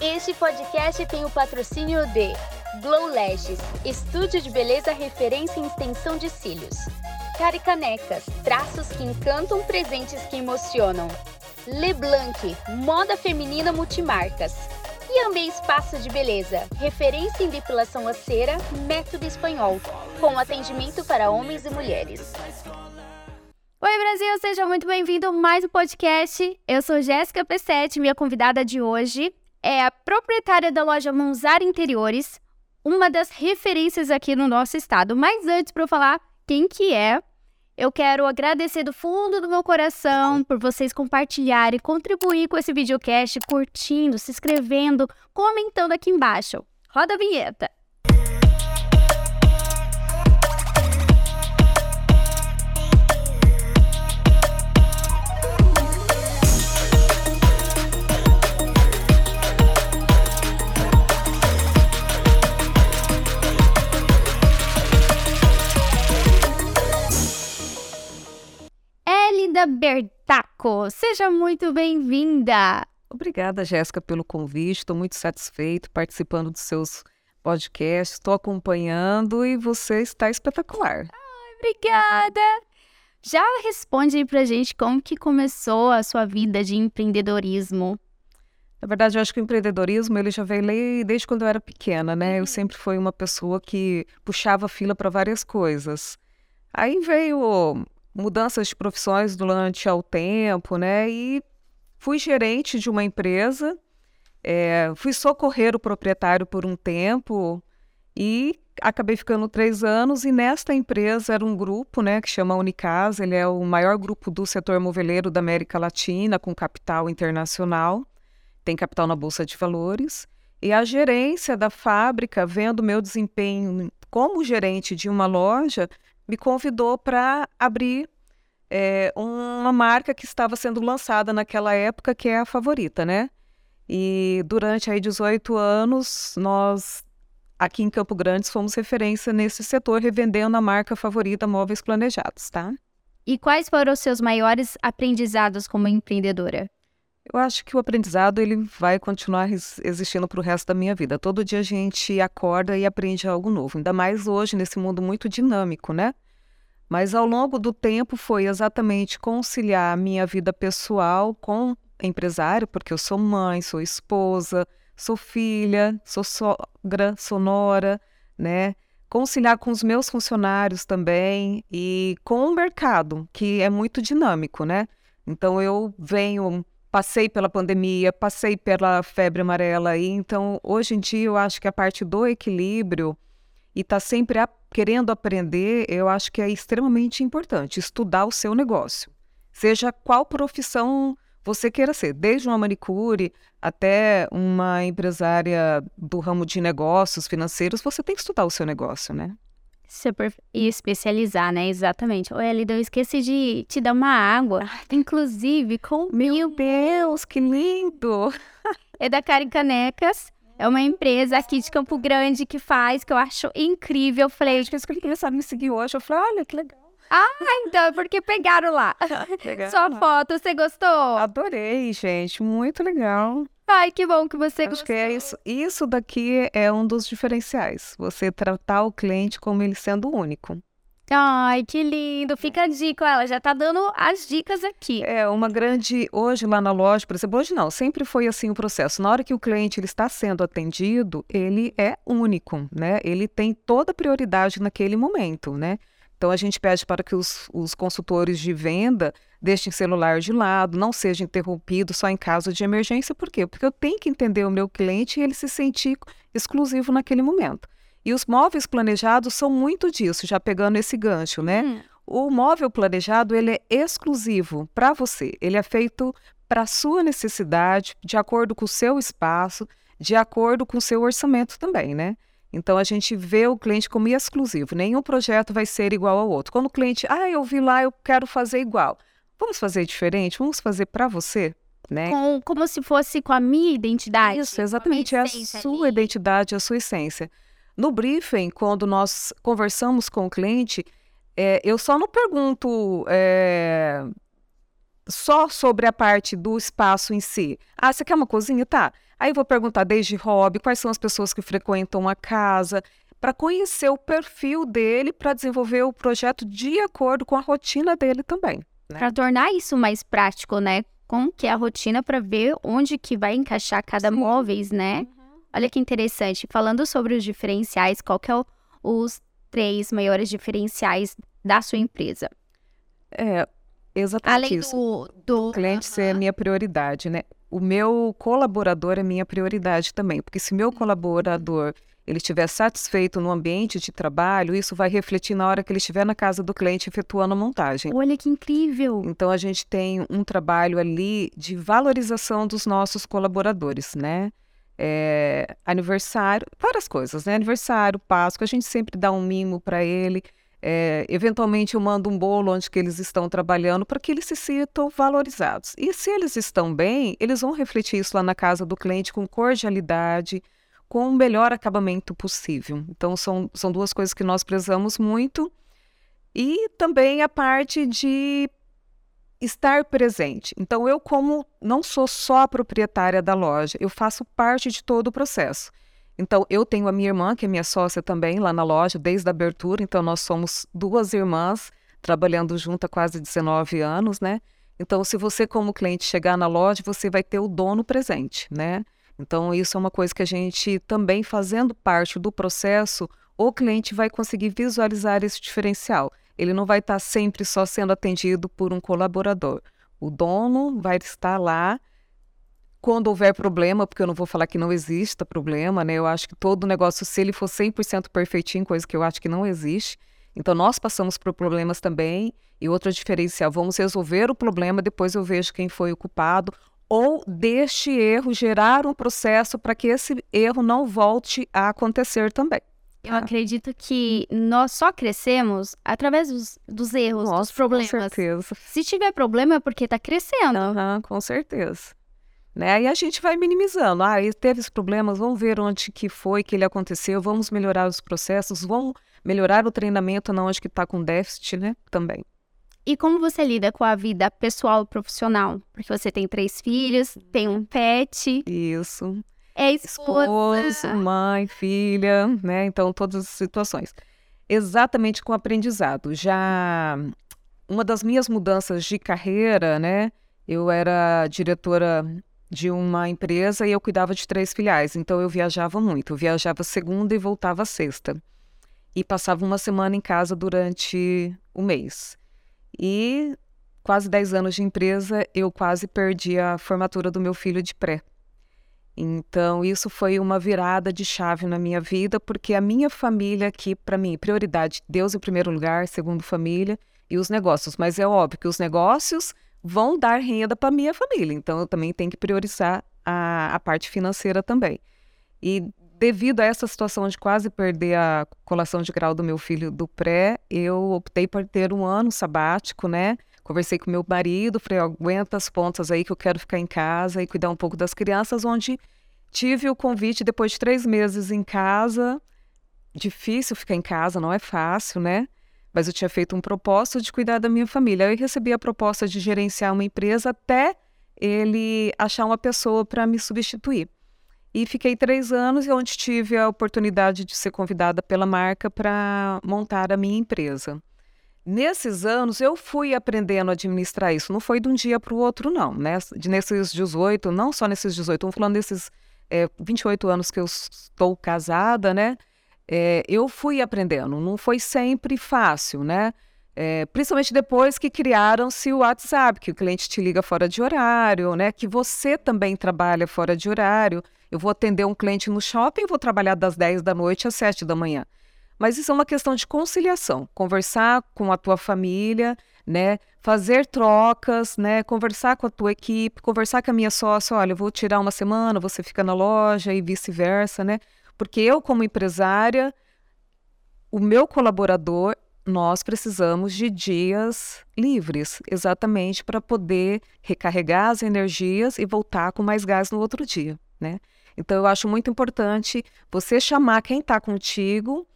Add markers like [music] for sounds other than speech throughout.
Este podcast tem o patrocínio de Glow Lashes, estúdio de beleza referência em extensão de cílios. Caricanecas, traços que encantam, presentes que emocionam. Leblanc, moda feminina multimarcas. E Amei Espaço de Beleza, referência em depilação a cera, método espanhol, com atendimento para homens e mulheres. Oi, Brasil, seja muito bem-vindo a mais um podcast. Eu sou Jéssica P7, minha convidada de hoje é a proprietária da loja Monzar Interiores, uma das referências aqui no nosso estado. Mas antes, para eu falar quem que é, eu quero agradecer do fundo do meu coração por vocês compartilharem, contribuir com esse videocast, curtindo, se inscrevendo, comentando aqui embaixo. Roda a vinheta! Elida Bertaco, seja muito bem-vinda. Obrigada, Jéssica, pelo convite. Estou muito satisfeito participando dos seus podcasts. Estou acompanhando e você está espetacular. Ai, obrigada. Já responde aí pra gente como que começou a sua vida de empreendedorismo. Na verdade, eu acho que o empreendedorismo ele já veio desde quando eu era pequena, né? Eu sempre fui uma pessoa que puxava fila para várias coisas. Aí veio mudanças de profissões durante o tempo, né? E fui gerente de uma empresa, é, fui socorrer o proprietário por um tempo e acabei ficando três anos. E nesta empresa era um grupo, né, que chama Unicasa. Ele é o maior grupo do setor moveleiro da América Latina, com capital internacional. Tem capital na bolsa de valores. E a gerência da fábrica, vendo meu desempenho como gerente de uma loja, me convidou para abrir é, uma marca que estava sendo lançada naquela época, que é a favorita, né? E durante aí 18 anos, nós aqui em Campo Grande fomos referência nesse setor, revendendo a marca favorita Móveis Planejados, tá? E quais foram os seus maiores aprendizados como empreendedora? Eu acho que o aprendizado ele vai continuar existindo para o resto da minha vida. Todo dia a gente acorda e aprende algo novo, ainda mais hoje nesse mundo muito dinâmico, né? Mas ao longo do tempo foi exatamente conciliar a minha vida pessoal com empresário, porque eu sou mãe, sou esposa, sou filha, sou sogra, sou nora, né? Conciliar com os meus funcionários também e com o mercado, que é muito dinâmico, né? Então eu venho passei pela pandemia, passei pela febre amarela, e então hoje em dia eu acho que a parte do equilíbrio e tá sempre a, querendo aprender, eu acho que é extremamente importante estudar o seu negócio, seja qual profissão você queira ser, desde uma manicure até uma empresária do ramo de negócios financeiros, você tem que estudar o seu negócio, né? Super. E especializar, né? Exatamente. Oi, Elida, eu esqueci de te dar uma água. Inclusive, com. Meu Deus, que lindo! [laughs] é da Karen Canecas. É uma empresa aqui de Campo Grande que faz, que eu acho incrível. Eu falei, acho que eles começaram a me seguir hoje. Eu falei, olha que legal. Ah, então, é porque pegaram lá. [laughs] Pegaram Sua lá. foto, você gostou? Adorei, gente. Muito legal. Ai, que bom que você Acho gostou. que é isso. Isso daqui é um dos diferenciais. Você tratar o cliente como ele sendo único. Ai, que lindo. Fica a dica, ela já tá dando as dicas aqui. É, uma grande. Hoje lá na loja, por exemplo, hoje não, sempre foi assim o processo. Na hora que o cliente ele está sendo atendido, ele é único, né? Ele tem toda a prioridade naquele momento, né? Então a gente pede para que os, os consultores de venda deixem o celular de lado, não seja interrompido só em caso de emergência. Por quê? Porque eu tenho que entender o meu cliente e ele se sentir exclusivo naquele momento. E os móveis planejados são muito disso, já pegando esse gancho, né? Hum. O móvel planejado ele é exclusivo para você. Ele é feito para sua necessidade, de acordo com o seu espaço, de acordo com o seu orçamento também, né? Então a gente vê o cliente como exclusivo. Nenhum projeto vai ser igual ao outro. Quando o cliente, ah, eu vi lá, eu quero fazer igual. Vamos fazer diferente? Vamos fazer para você? Né? Com, como se fosse com a minha identidade. Isso, exatamente. É a sua ali. identidade, a sua essência. No briefing, quando nós conversamos com o cliente, é, eu só não pergunto é, só sobre a parte do espaço em si. Ah, você quer uma cozinha? Tá. Aí vou perguntar desde hobby, quais são as pessoas que frequentam a casa, para conhecer o perfil dele, para desenvolver o projeto de acordo com a rotina dele também. Né? Para tornar isso mais prático, né? Com que é a rotina para ver onde que vai encaixar cada Sim. móveis, né? Uhum. Olha que interessante. Falando sobre os diferenciais, qual que é o, os três maiores diferenciais da sua empresa? É, exatamente Além isso. do, do... O cliente ser a minha prioridade, né? O meu colaborador é minha prioridade também, porque se meu colaborador ele estiver satisfeito no ambiente de trabalho, isso vai refletir na hora que ele estiver na casa do cliente efetuando a montagem. Olha que incrível! Então a gente tem um trabalho ali de valorização dos nossos colaboradores, né? É, aniversário, várias coisas, né? Aniversário, Páscoa, a gente sempre dá um mimo para ele. É, eventualmente eu mando um bolo onde que eles estão trabalhando para que eles se sintam valorizados. E se eles estão bem, eles vão refletir isso lá na casa do cliente com cordialidade, com o melhor acabamento possível. Então, são, são duas coisas que nós prezamos muito. E também a parte de estar presente. Então, eu, como não sou só a proprietária da loja, eu faço parte de todo o processo. Então, eu tenho a minha irmã, que é minha sócia também, lá na loja, desde a abertura. Então, nós somos duas irmãs trabalhando junto há quase 19 anos, né? Então, se você, como cliente, chegar na loja, você vai ter o dono presente, né? Então, isso é uma coisa que a gente também fazendo parte do processo, o cliente vai conseguir visualizar esse diferencial. Ele não vai estar sempre só sendo atendido por um colaborador. O dono vai estar lá quando houver problema, porque eu não vou falar que não exista problema, né? Eu acho que todo negócio, se ele for 100% perfeitinho, coisa que eu acho que não existe. Então, nós passamos por problemas também. E outro diferencial, vamos resolver o problema, depois eu vejo quem foi o culpado, ou deste erro gerar um processo para que esse erro não volte a acontecer também. Eu acredito que nós só crescemos através dos, dos erros, Nossa, dos problemas. Com certeza. Se tiver problema é porque está crescendo. Uhum, com certeza. Né? Aí a gente vai minimizando. Ah, teve esses problemas, vamos ver onde que foi que ele aconteceu, vamos melhorar os processos, vamos melhorar o treinamento na onde que está com déficit, né? Também. E como você lida com a vida pessoal e profissional? Porque você tem três filhos, tem um pet. Isso. É esposa. Mãe, filha, né? Então, todas as situações. Exatamente com aprendizado. Já uma das minhas mudanças de carreira, né? Eu era diretora de uma empresa e eu cuidava de três filiais. Então, eu viajava muito. Eu viajava segunda e voltava sexta. E passava uma semana em casa durante o mês. E quase 10 anos de empresa, eu quase perdi a formatura do meu filho de pré. Então, isso foi uma virada de chave na minha vida, porque a minha família aqui, para mim, prioridade, Deus em primeiro lugar, segundo família, e os negócios. Mas é óbvio que os negócios vão dar renda para minha família, então eu também tenho que priorizar a, a parte financeira também. E devido a essa situação de quase perder a colação de grau do meu filho do pré, eu optei por ter um ano sabático, né? Conversei com meu marido, falei, aguenta as pontas aí que eu quero ficar em casa e cuidar um pouco das crianças, onde tive o convite depois de três meses em casa. Difícil ficar em casa, não é fácil, né? Mas eu tinha feito um propósito de cuidar da minha família. Eu recebi a proposta de gerenciar uma empresa até ele achar uma pessoa para me substituir. E fiquei três anos, onde tive a oportunidade de ser convidada pela marca para montar a minha empresa. Nesses anos, eu fui aprendendo a administrar isso. Não foi de um dia para o outro, não. Né? Nesses 18, não só nesses 18, estou falando desses é, 28 anos que eu estou casada, né? É, eu fui aprendendo. Não foi sempre fácil, né? É, principalmente depois que criaram-se o WhatsApp, que o cliente te liga fora de horário, né? Que você também trabalha fora de horário. Eu vou atender um cliente no shopping, vou trabalhar das 10 da noite às 7 da manhã. Mas isso é uma questão de conciliação, conversar com a tua família, né? Fazer trocas, né? Conversar com a tua equipe, conversar com a minha sócia, olha, eu vou tirar uma semana, você fica na loja e vice-versa, né? Porque eu como empresária, o meu colaborador, nós precisamos de dias livres, exatamente para poder recarregar as energias e voltar com mais gás no outro dia, né? Então, eu acho muito importante você chamar quem está contigo,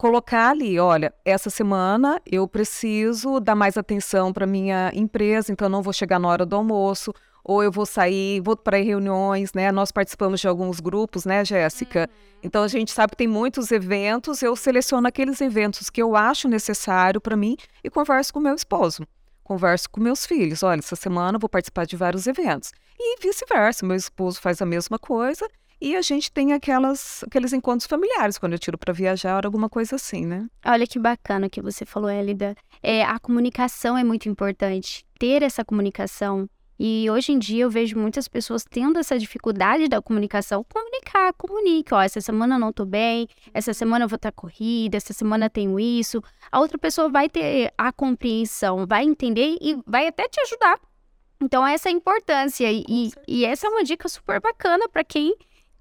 colocar ali, olha, essa semana eu preciso dar mais atenção para minha empresa, então não vou chegar na hora do almoço, ou eu vou sair, vou para reuniões, né? Nós participamos de alguns grupos, né, Jéssica? Uhum. Então a gente sabe que tem muitos eventos, eu seleciono aqueles eventos que eu acho necessário para mim e converso com meu esposo. Converso com meus filhos, olha, essa semana eu vou participar de vários eventos. E vice-versa, meu esposo faz a mesma coisa e a gente tem aquelas, aqueles encontros familiares, quando eu tiro para viajar, alguma coisa assim, né? Olha que bacana que você falou, Elida. É, a comunicação é muito importante. Ter essa comunicação. E hoje em dia eu vejo muitas pessoas tendo essa dificuldade da comunicação. Comunicar, comunique. Ó, essa semana eu não tô bem, essa semana eu vou estar corrida, essa semana eu tenho isso. A outra pessoa vai ter a compreensão, vai entender e vai até te ajudar. Então, essa é a importância. E, e essa é uma dica super bacana para quem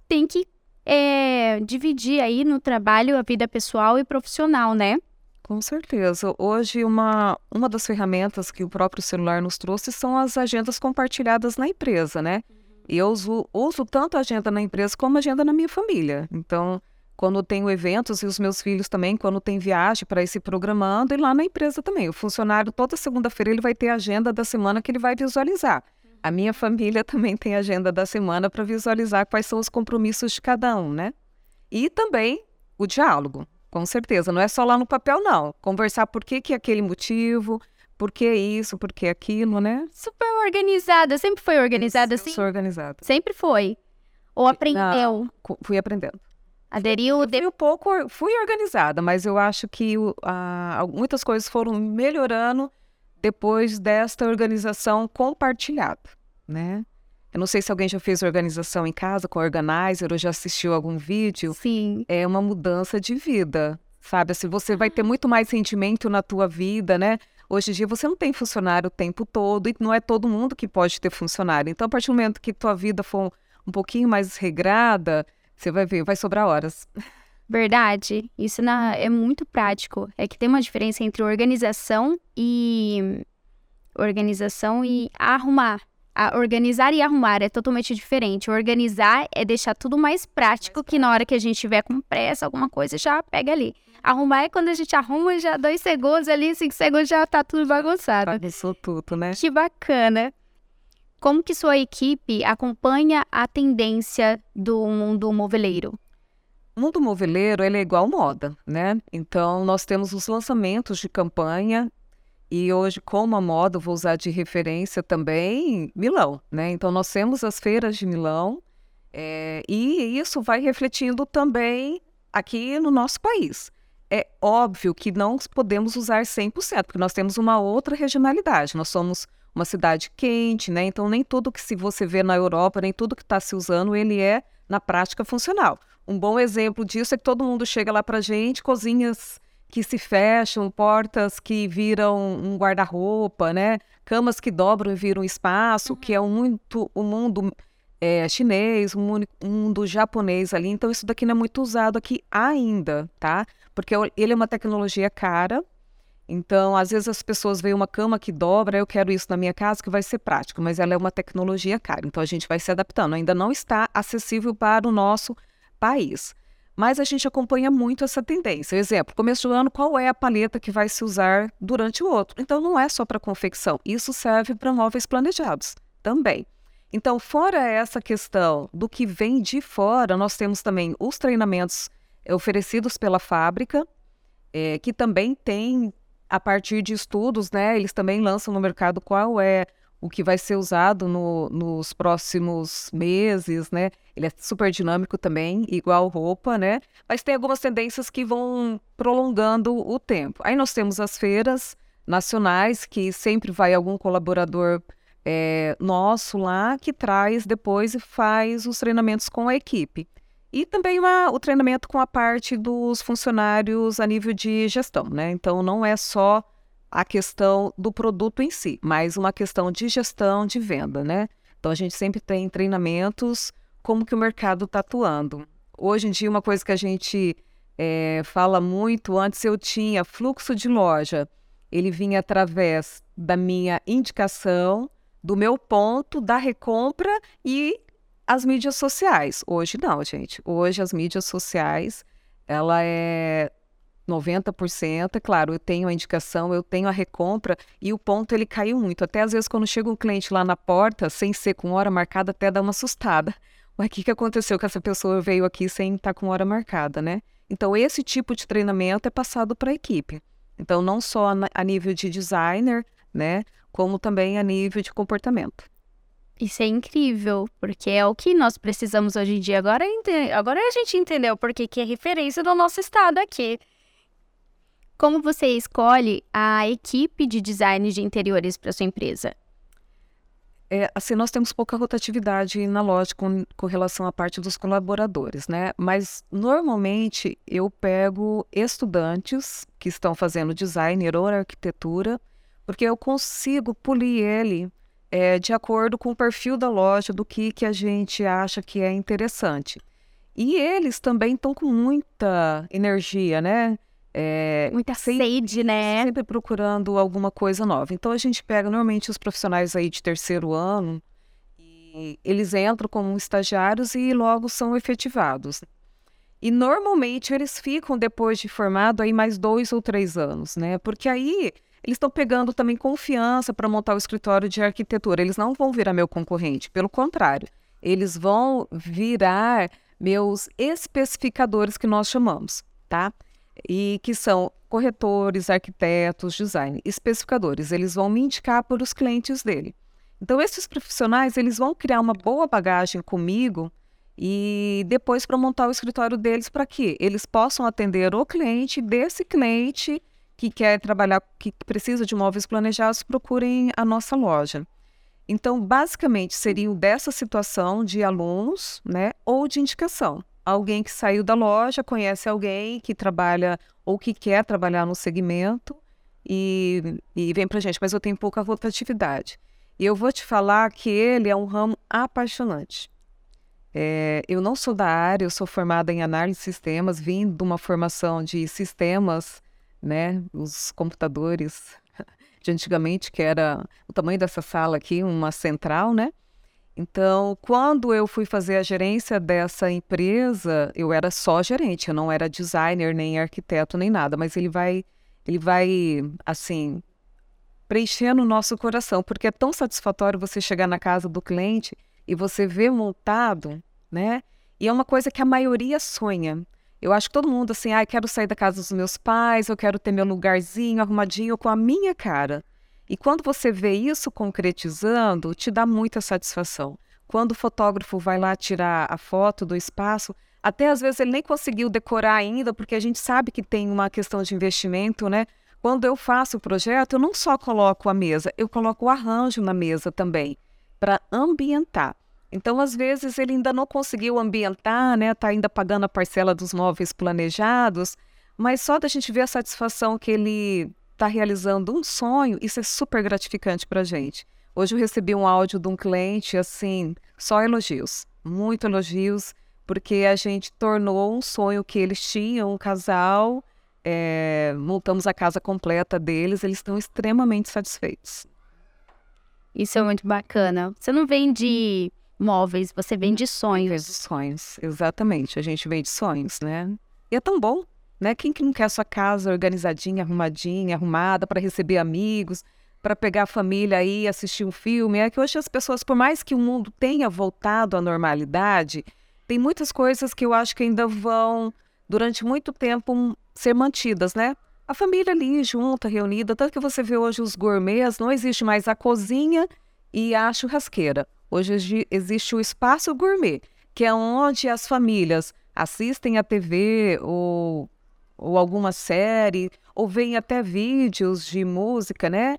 tem que é, dividir aí no trabalho a vida pessoal e profissional, né? Com certeza. Hoje, uma, uma das ferramentas que o próprio celular nos trouxe são as agendas compartilhadas na empresa, né? Eu uso, uso tanto a agenda na empresa como a agenda na minha família. Então, quando tenho eventos e os meus filhos também, quando tem viagem para ir se programando, e lá na empresa também. O funcionário, toda segunda-feira, ele vai ter a agenda da semana que ele vai visualizar. A minha família [laughs] também tem agenda da semana para visualizar quais são os compromissos de cada um, né? E também o diálogo, com certeza. Não é só lá no papel, não. Conversar por que, que é aquele motivo, por que isso, por que aquilo, né? Super organizada. Sempre foi organizada assim? Sou organizada. Sempre foi. Ou aprendeu? Não, fui aprendendo. Aderiu? De... Fui um pouco, fui organizada, mas eu acho que uh, muitas coisas foram melhorando depois desta organização compartilhada, né? Eu não sei se alguém já fez organização em casa com organizer ou já assistiu algum vídeo. Sim. É uma mudança de vida, sabe? Assim, você vai ter muito mais sentimento na tua vida, né? Hoje em dia você não tem funcionário o tempo todo e não é todo mundo que pode ter funcionário. Então, a partir do momento que tua vida for um pouquinho mais regrada, você vai ver, vai sobrar horas. Verdade. Isso na, é muito prático. É que tem uma diferença entre organização e. Organização e arrumar. A organizar e arrumar é totalmente diferente. Organizar é deixar tudo mais prático, que na hora que a gente tiver com pressa, alguma coisa, já pega ali. Arrumar é quando a gente arruma, já dois segundos ali, cinco segundos já tá tudo bagunçado. Bagunçou tudo, né? Que bacana. Como que sua equipe acompanha a tendência do mundo moveleiro? O mundo moveleiro ele é igual moda, né? Então nós temos os lançamentos de campanha e hoje como a moda vou usar de referência também Milão, né? Então nós temos as feiras de Milão é, e isso vai refletindo também aqui no nosso país. É óbvio que não podemos usar 100%, porque nós temos uma outra regionalidade. Nós somos uma cidade quente, né? Então nem tudo que se você vê na Europa, nem tudo que está se usando, ele é na prática funcional. Um bom exemplo disso é que todo mundo chega lá para gente, cozinhas que se fecham, portas que viram um guarda-roupa, né? Camas que dobram e viram espaço, uhum. que é muito o mundo é, chinês, o mundo, mundo japonês ali. Então isso daqui não é muito usado aqui ainda, tá? Porque ele é uma tecnologia cara. Então, às vezes as pessoas veem uma cama que dobra, eu quero isso na minha casa, que vai ser prático, mas ela é uma tecnologia cara. Então a gente vai se adaptando. Ainda não está acessível para o nosso país. Mas a gente acompanha muito essa tendência. Exemplo, começo do ano, qual é a paleta que vai se usar durante o outro? Então, não é só para confecção, isso serve para móveis planejados também. Então, fora essa questão do que vem de fora, nós temos também os treinamentos oferecidos pela fábrica, é, que também tem, a partir de estudos, né, eles também lançam no mercado qual é o que vai ser usado no, nos próximos meses, né? Ele é super dinâmico também, igual roupa, né? Mas tem algumas tendências que vão prolongando o tempo. Aí nós temos as feiras nacionais, que sempre vai algum colaborador é, nosso lá que traz depois e faz os treinamentos com a equipe. E também uma, o treinamento com a parte dos funcionários a nível de gestão, né? Então não é só a questão do produto em si, mas uma questão de gestão de venda, né? Então a gente sempre tem treinamentos como que o mercado está atuando. Hoje em dia, uma coisa que a gente é, fala muito, antes eu tinha fluxo de loja, ele vinha através da minha indicação, do meu ponto, da recompra e as mídias sociais. Hoje não, gente. Hoje as mídias sociais, ela é 90%, é claro, eu tenho a indicação, eu tenho a recompra e o ponto ele caiu muito. Até às vezes quando chega um cliente lá na porta, sem ser com hora marcada, até dá uma assustada. Mas o que, que aconteceu que essa pessoa veio aqui sem estar com hora marcada, né? Então esse tipo de treinamento é passado para a equipe. Então não só a nível de designer, né, como também a nível de comportamento. Isso é incrível, porque é o que nós precisamos hoje em dia. Agora, agora a gente entendeu porque que é referência do nosso estado aqui. Como você escolhe a equipe de design de interiores para sua empresa? É, assim, nós temos pouca rotatividade na loja com, com relação à parte dos colaboradores, né? Mas normalmente eu pego estudantes que estão fazendo design ou arquitetura, porque eu consigo polir ele é, de acordo com o perfil da loja, do que, que a gente acha que é interessante. E eles também estão com muita energia, né? É, muita sede, né? Sempre procurando alguma coisa nova. Então a gente pega normalmente os profissionais aí de terceiro ano e eles entram como estagiários e logo são efetivados. E normalmente eles ficam depois de formado aí mais dois ou três anos, né? Porque aí eles estão pegando também confiança para montar o escritório de arquitetura. Eles não vão virar meu concorrente, pelo contrário, eles vão virar meus especificadores que nós chamamos, tá? E que são corretores, arquitetos, design, especificadores. Eles vão me indicar para os clientes dele. Então esses profissionais, eles vão criar uma boa bagagem comigo e depois para montar o escritório deles para que eles possam atender o cliente desse cliente que quer trabalhar, que precisa de móveis planejados, procurem a nossa loja. Então, basicamente, seria dessa situação de alunos, né, ou de indicação. Alguém que saiu da loja, conhece alguém que trabalha ou que quer trabalhar no segmento e, e vem para gente, mas eu tenho pouca rotatividade. E eu vou te falar que ele é um ramo apaixonante. É, eu não sou da área, eu sou formada em análise de sistemas, vim de uma formação de sistemas né? Os computadores [laughs] de antigamente, que era o tamanho dessa sala aqui, uma central, né? Então, quando eu fui fazer a gerência dessa empresa, eu era só gerente, eu não era designer, nem arquiteto, nem nada, mas ele vai, ele vai, assim, preenchendo o nosso coração, porque é tão satisfatório você chegar na casa do cliente e você ver montado, né? E é uma coisa que a maioria sonha. Eu acho que todo mundo assim, ah, quero sair da casa dos meus pais, eu quero ter meu lugarzinho arrumadinho com a minha cara. E quando você vê isso concretizando, te dá muita satisfação. Quando o fotógrafo vai lá tirar a foto do espaço, até às vezes ele nem conseguiu decorar ainda, porque a gente sabe que tem uma questão de investimento, né? Quando eu faço o projeto, eu não só coloco a mesa, eu coloco o arranjo na mesa também, para ambientar. Então, às vezes, ele ainda não conseguiu ambientar, né? Está ainda pagando a parcela dos móveis planejados, mas só da gente ver a satisfação que ele está realizando um sonho, isso é super gratificante para a gente. Hoje eu recebi um áudio de um cliente, assim, só elogios, muito elogios, porque a gente tornou um sonho que eles tinham, um casal, é, montamos a casa completa deles, eles estão extremamente satisfeitos. Isso é muito bacana. Você não vende móveis, você vende sonhos. Vende sonhos, exatamente. A gente vende sonhos, né? E é tão bom, né? Quem que não quer a sua casa organizadinha, arrumadinha, arrumada para receber amigos, para pegar a família aí assistir um filme? É que hoje as pessoas, por mais que o mundo tenha voltado à normalidade, tem muitas coisas que eu acho que ainda vão, durante muito tempo, ser mantidas, né? A família ali junta, reunida, tanto que você vê hoje os gourmets, não existe mais a cozinha e a churrasqueira. Hoje existe o espaço gourmet, que é onde as famílias assistem a TV ou, ou alguma série, ou veem até vídeos de música, né?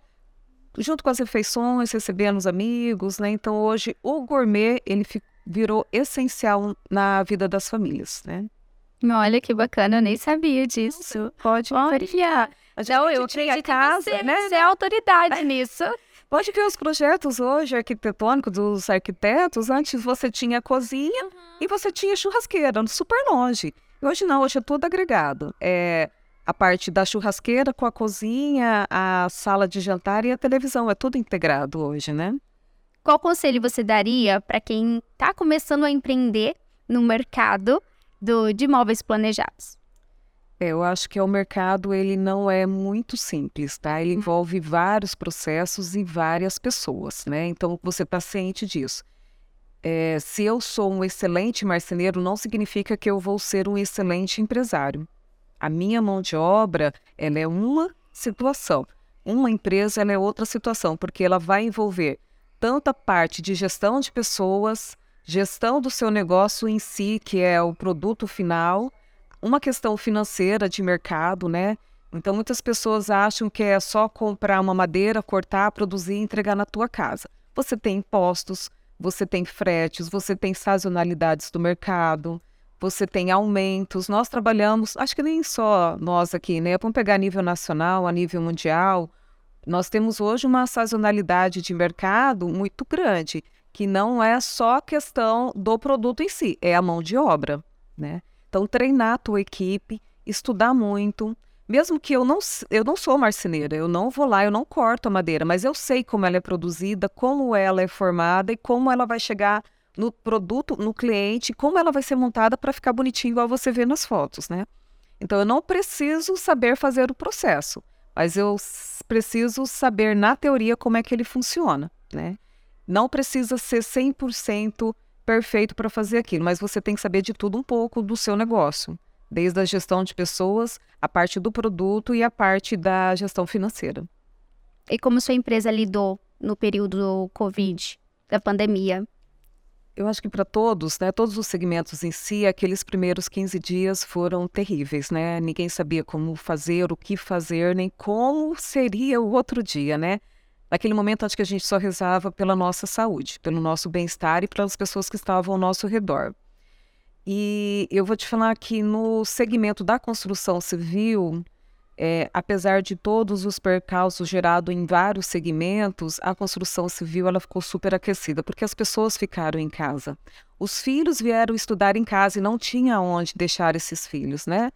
Junto com as refeições, recebendo os amigos, né? Então hoje o gourmet ele virou essencial na vida das famílias, né? Olha que bacana, eu nem sabia disso. Pode verificar. Não, eu acredito casa, você, né? Você é autoridade nisso. Pode ver os projetos hoje arquitetônicos dos arquitetos. Antes você tinha a cozinha uhum. e você tinha churrasqueira, super longe. Hoje não, hoje é tudo agregado. É a parte da churrasqueira com a cozinha, a sala de jantar e a televisão. É tudo integrado hoje, né? Qual conselho você daria para quem está começando a empreender no mercado do, de imóveis planejados? É, eu acho que o mercado ele não é muito simples, tá? Ele envolve vários processos e várias pessoas, né? Então você está ciente disso. É, se eu sou um excelente marceneiro, não significa que eu vou ser um excelente empresário. A minha mão de obra, ela é uma situação. Uma empresa, ela é outra situação, porque ela vai envolver tanta parte de gestão de pessoas, gestão do seu negócio em si, que é o produto final, uma questão financeira de mercado, né? Então muitas pessoas acham que é só comprar uma madeira, cortar, produzir e entregar na tua casa. Você tem impostos, você tem fretes, você tem sazonalidades do mercado, você tem aumentos. Nós trabalhamos, acho que nem só nós aqui, né? Vamos pegar a nível nacional, a nível mundial. Nós temos hoje uma sazonalidade de mercado muito grande, que não é só questão do produto em si, é a mão de obra, né? Então, treinar a tua equipe, estudar muito. Mesmo que eu não, eu não sou marceneira, eu não vou lá, eu não corto a madeira, mas eu sei como ela é produzida, como ela é formada e como ela vai chegar no produto, no cliente, como ela vai ser montada para ficar bonitinho, igual você vê nas fotos, né? Então, eu não preciso saber fazer o processo, mas eu preciso saber na teoria como é que ele funciona, né? Não precisa ser 100% perfeito para fazer aquilo, mas você tem que saber de tudo um pouco do seu negócio, desde a gestão de pessoas, a parte do produto e a parte da gestão financeira. E como sua empresa lidou no período do Covid, da pandemia? Eu acho que para todos, né, todos os segmentos em si, aqueles primeiros 15 dias foram terríveis, né? Ninguém sabia como fazer, o que fazer, nem como seria o outro dia, né? Naquele momento, acho que a gente só rezava pela nossa saúde, pelo nosso bem-estar e pelas pessoas que estavam ao nosso redor. E eu vou te falar que no segmento da construção civil, é, apesar de todos os percalços gerados em vários segmentos, a construção civil ela ficou super aquecida, porque as pessoas ficaram em casa. Os filhos vieram estudar em casa e não tinha onde deixar esses filhos, né?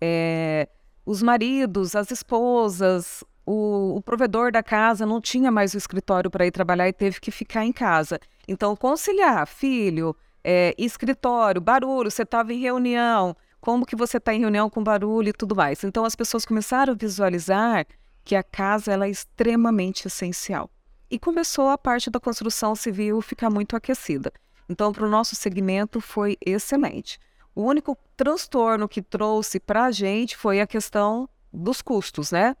É, os maridos, as esposas, o, o provedor da casa não tinha mais o escritório para ir trabalhar e teve que ficar em casa. Então, conciliar filho, é, escritório, barulho, você estava em reunião, como que você está em reunião com barulho e tudo mais. Então, as pessoas começaram a visualizar que a casa ela é extremamente essencial. E começou a parte da construção civil ficar muito aquecida. Então, para o nosso segmento foi excelente. O único transtorno que trouxe para a gente foi a questão dos custos, né?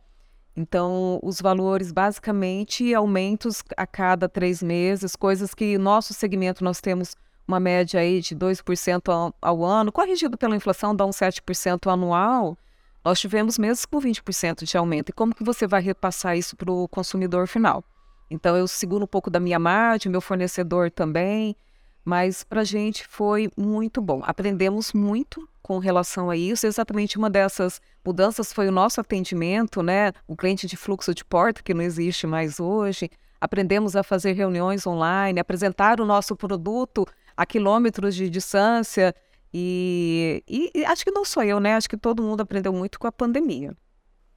Então, os valores basicamente aumentos a cada três meses, coisas que nosso segmento nós temos uma média aí de 2% ao, ao ano, corrigido pela inflação, dá um 7% anual. Nós tivemos meses com 20% de aumento. E como que você vai repassar isso para o consumidor final? Então, eu seguro um pouco da minha margem, meu fornecedor também, mas para a gente foi muito bom. Aprendemos muito com relação a isso. Exatamente uma dessas mudanças foi o nosso atendimento, né? O cliente de fluxo de porta, que não existe mais hoje. Aprendemos a fazer reuniões online, apresentar o nosso produto a quilômetros de distância. E, e, e acho que não sou eu, né? Acho que todo mundo aprendeu muito com a pandemia.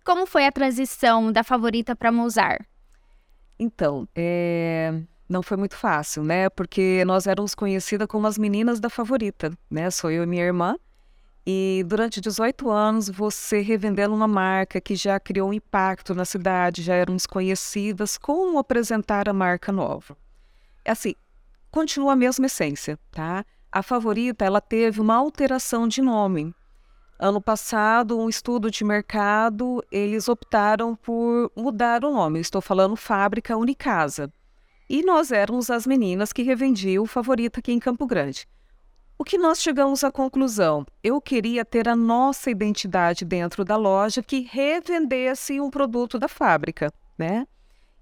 Como foi a transição da favorita para Mozart? Então, é não foi muito fácil, né? Porque nós éramos conhecidas como as meninas da favorita, né? Sou eu e minha irmã. E durante 18 anos, você revendendo uma marca que já criou um impacto na cidade, já éramos conhecidas, como apresentar a marca nova? É assim, continua a mesma essência, tá? A favorita, ela teve uma alteração de nome. Ano passado, um estudo de mercado, eles optaram por mudar o nome. Estou falando Fábrica Unicasa. E nós éramos as meninas que revendiam o favorito aqui em Campo Grande. O que nós chegamos à conclusão? Eu queria ter a nossa identidade dentro da loja que revendesse um produto da fábrica, né?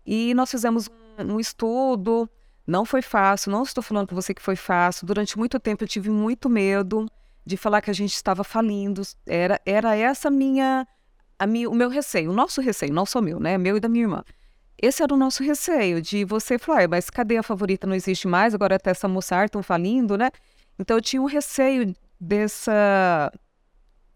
E nós fizemos um estudo, não foi fácil, não estou falando com você que foi fácil. Durante muito tempo eu tive muito medo de falar que a gente estava falindo. Era, era essa minha, a minha, o meu receio, o nosso receio, não só meu, né? Meu e da minha irmã. Esse era o nosso receio, de você falar, mas cadê a favorita? Não existe mais, agora até essa moçar estão falindo, né? Então eu tinha um receio dessa,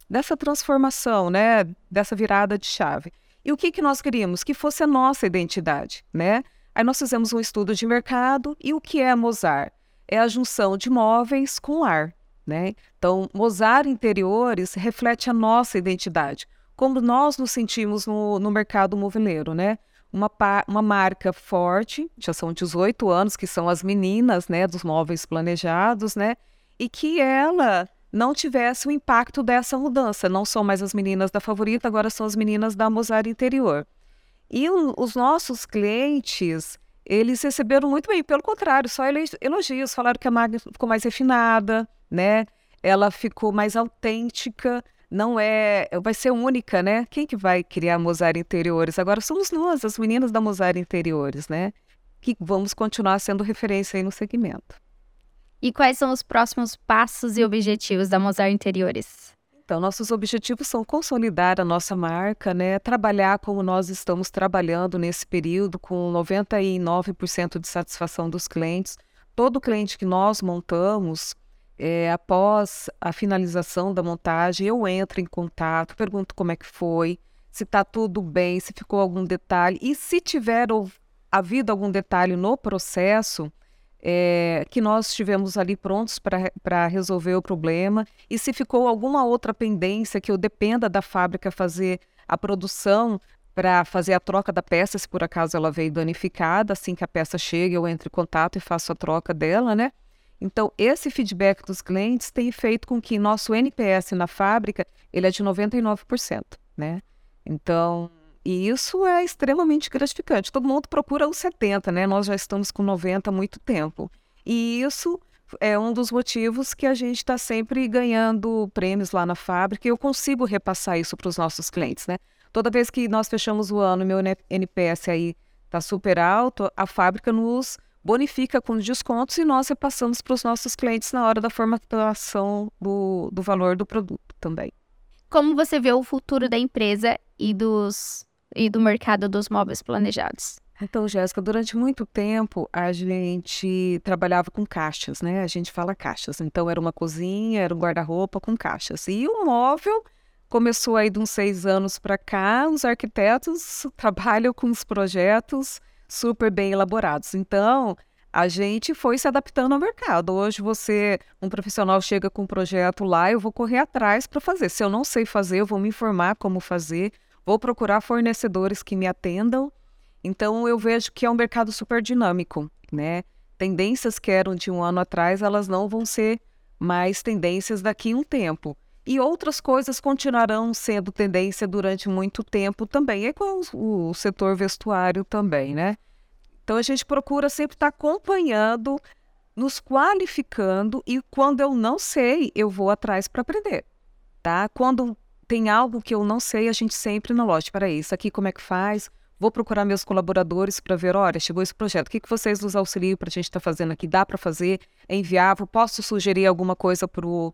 dessa transformação, né? Dessa virada de chave. E o que, que nós queríamos? Que fosse a nossa identidade, né? Aí nós fizemos um estudo de mercado e o que é Mozart? É a junção de móveis com ar. né? Então, Mozart Interiores reflete a nossa identidade, como nós nos sentimos no, no mercado moveleiro, né? Uma, uma marca forte, já são 18 anos, que são as meninas, né, dos móveis planejados, né? E que ela não tivesse o impacto dessa mudança. Não são mais as meninas da favorita, agora são as meninas da Mozart Interior. E o, os nossos clientes, eles receberam muito bem, pelo contrário, só elogios, falaram que a máquina ficou mais refinada, né? Ela ficou mais autêntica, não é, vai ser única, né? Quem que vai criar Mozart Interiores? Agora somos nós, as meninas da Mozart Interiores, né? Que vamos continuar sendo referência aí no segmento. E quais são os próximos passos e objetivos da Mozart Interiores? Então, nossos objetivos são consolidar a nossa marca, né? trabalhar como nós estamos trabalhando nesse período, com 99% de satisfação dos clientes. Todo cliente que nós montamos, é, após a finalização da montagem, eu entro em contato, pergunto como é que foi, se está tudo bem, se ficou algum detalhe. E se tiver havido algum detalhe no processo, é, que nós estivemos ali prontos para resolver o problema. E se ficou alguma outra pendência que eu dependa da fábrica fazer a produção para fazer a troca da peça, se por acaso ela veio danificada, assim que a peça chega, eu entro em contato e faço a troca dela, né? Então, esse feedback dos clientes tem feito com que nosso NPS na fábrica, ele é de 99%, né? Então, e isso é extremamente gratificante. Todo mundo procura os 70, né? Nós já estamos com 90 há muito tempo. E isso é um dos motivos que a gente está sempre ganhando prêmios lá na fábrica e eu consigo repassar isso para os nossos clientes, né? Toda vez que nós fechamos o ano, meu NPS aí está super alto, a fábrica nos bonifica com descontos e nós repassamos para os nossos clientes na hora da formatação do, do valor do produto também. Como você vê o futuro da empresa e dos e do mercado dos móveis planejados? Então, Jéssica, durante muito tempo a gente trabalhava com caixas, né? A gente fala caixas. Então, era uma cozinha, era um guarda-roupa com caixas. E o móvel começou aí de uns seis anos para cá. Os arquitetos [laughs] trabalham com os projetos super bem elaborados. Então, a gente foi se adaptando ao mercado. Hoje você, um profissional chega com um projeto lá, eu vou correr atrás para fazer. Se eu não sei fazer, eu vou me informar como fazer vou procurar fornecedores que me atendam. Então eu vejo que é um mercado super dinâmico, né? Tendências que eram de um ano atrás, elas não vão ser mais tendências daqui a um tempo. E outras coisas continuarão sendo tendência durante muito tempo também. É com o, setor vestuário também, né? Então a gente procura sempre estar acompanhando, nos qualificando e quando eu não sei, eu vou atrás para aprender, tá? Quando tem algo que eu não sei, a gente sempre na loja, para isso aqui como é que faz? Vou procurar meus colaboradores para ver, olha, chegou esse projeto, o que, que vocês nos auxiliam para a gente estar tá fazendo aqui? Dá para fazer? É inviável? Posso sugerir alguma coisa para o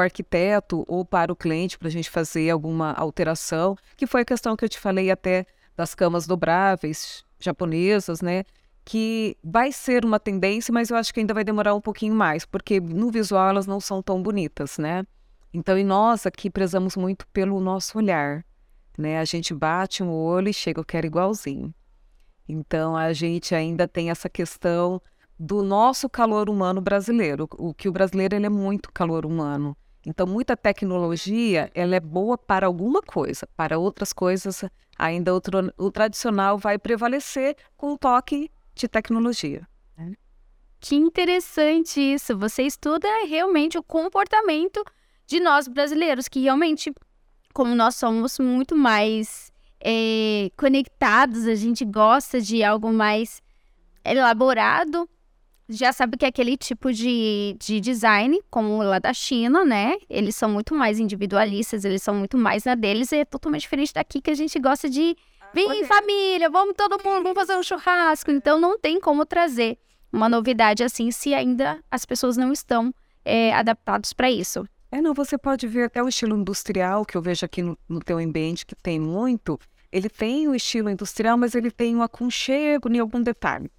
arquiteto ou para o cliente para a gente fazer alguma alteração? Que foi a questão que eu te falei até das camas dobráveis japonesas, né? Que vai ser uma tendência, mas eu acho que ainda vai demorar um pouquinho mais, porque no visual elas não são tão bonitas, né? Então, e nós aqui prezamos muito pelo nosso olhar, né? A gente bate um olho e chega, eu quero igualzinho. Então, a gente ainda tem essa questão do nosso calor humano brasileiro. O que o brasileiro ele é muito calor humano. Então, muita tecnologia ela é boa para alguma coisa, para outras coisas ainda o, tradicional vai prevalecer com o toque de tecnologia. Né? Que interessante isso. Você estuda realmente o comportamento de nós brasileiros, que realmente, como nós somos muito mais é, conectados, a gente gosta de algo mais elaborado, já sabe que é aquele tipo de, de design, como lá da China, né? Eles são muito mais individualistas, eles são muito mais na deles, e é totalmente diferente daqui que a gente gosta de vir em família, vamos todo mundo, vamos fazer um churrasco. Então não tem como trazer uma novidade assim se ainda as pessoas não estão é, adaptadas para isso. É, não, você pode ver até o estilo industrial, que eu vejo aqui no, no teu ambiente, que tem muito. Ele tem o estilo industrial, mas ele tem um aconchego em algum detalhe.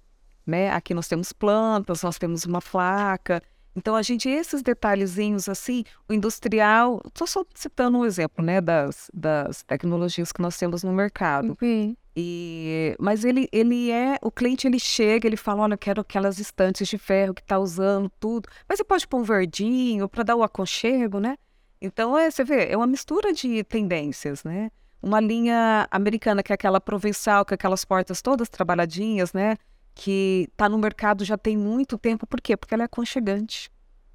Né? Aqui nós temos plantas, nós temos uma placa. Então, a gente, esses detalhezinhos assim, o industrial, estou só citando um exemplo, né, das, das tecnologias que nós temos no mercado. Uhum. E, mas ele, ele é, o cliente ele chega, ele fala, olha, eu quero aquelas estantes de ferro que tá usando tudo, mas você pode pôr um verdinho para dar o aconchego, né? Então, é, você vê, é uma mistura de tendências, né? Uma linha americana que é aquela provençal, com aquelas portas todas trabalhadinhas, né? Que tá no mercado já tem muito tempo, por quê? Porque ela é aconchegante.